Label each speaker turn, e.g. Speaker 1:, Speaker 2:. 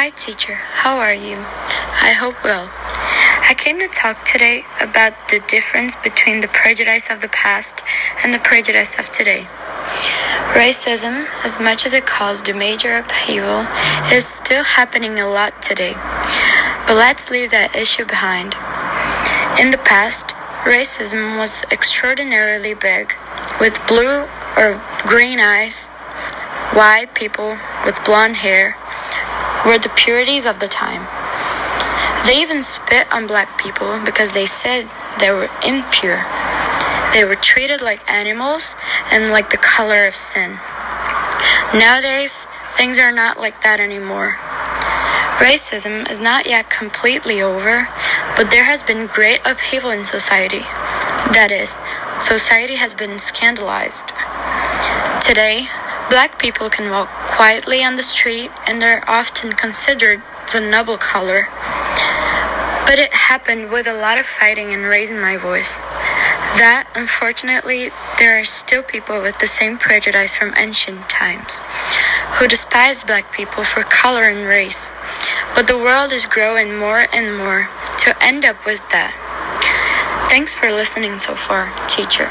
Speaker 1: Hi, teacher. How are you? I hope well. I came to talk today about the difference between the prejudice of the past and the prejudice of today. Racism, as much as it caused a major upheaval, is still happening a lot today. But let's leave that issue behind. In the past, racism was extraordinarily big, with blue or green eyes, white people with blonde hair were the purities of the time. They even spit on black people because they said they were impure. They were treated like animals and like the color of sin. Nowadays, things are not like that anymore. Racism is not yet completely over, but there has been great upheaval in society. That is, society has been scandalized. Today, black people can walk quietly on the street and are often considered the noble color. But it happened with a lot of fighting and raising my voice. That, unfortunately, there are still people with the same prejudice from ancient times who despise black people for color and race. But the world is growing more and more to end up with that. Thanks for listening so far, teacher.